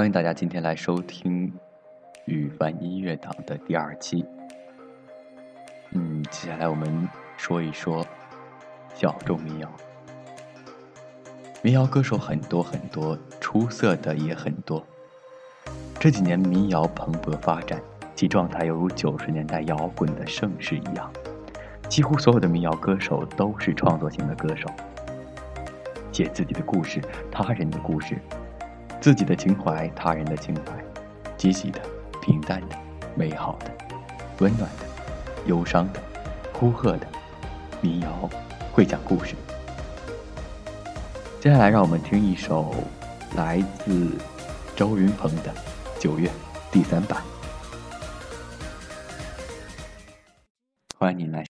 欢迎大家今天来收听雨凡音乐档的第二期。嗯，接下来我们说一说小众民谣。民谣歌手很多很多，出色的也很多。这几年民谣蓬勃发展，其状态犹如九十年代摇滚的盛世一样。几乎所有的民谣歌手都是创作型的歌手，写自己的故事，他人的故事。自己的情怀，他人的情怀，积极的、平淡的、美好的、温暖的、忧伤的、呼喝的，民谣会讲故事。接下来，让我们听一首来自周云鹏的《九月》第三版，欢迎您来。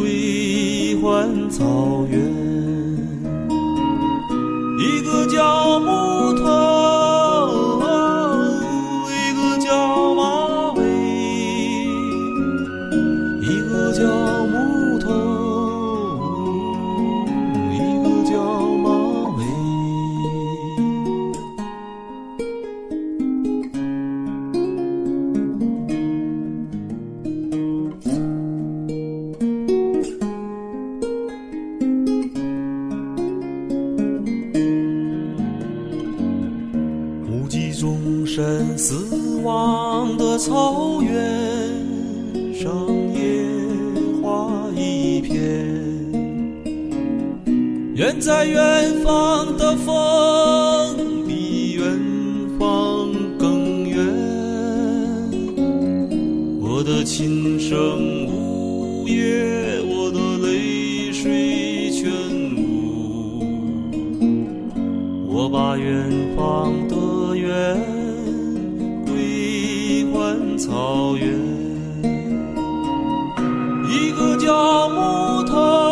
归还草原，一个叫木头，及终身死亡的草原上，野花一片。远在远方的风，比远方更远。我的琴声呜咽，我的泪水全无。我把远方的远。草原，一个叫木头，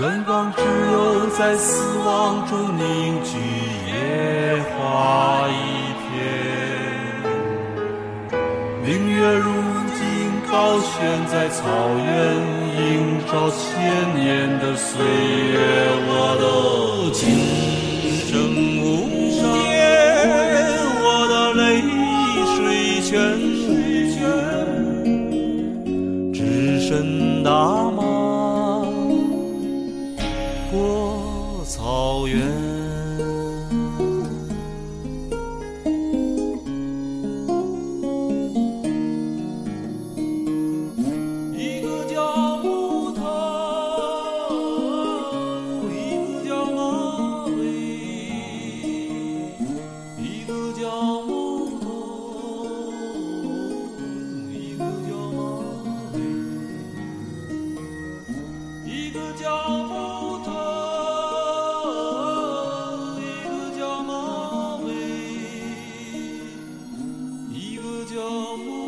远港只有在死亡中凝聚野花一月如今高悬在草原，映照千年的岁月。我的琴声无言，我的泪水全无，只身大漠一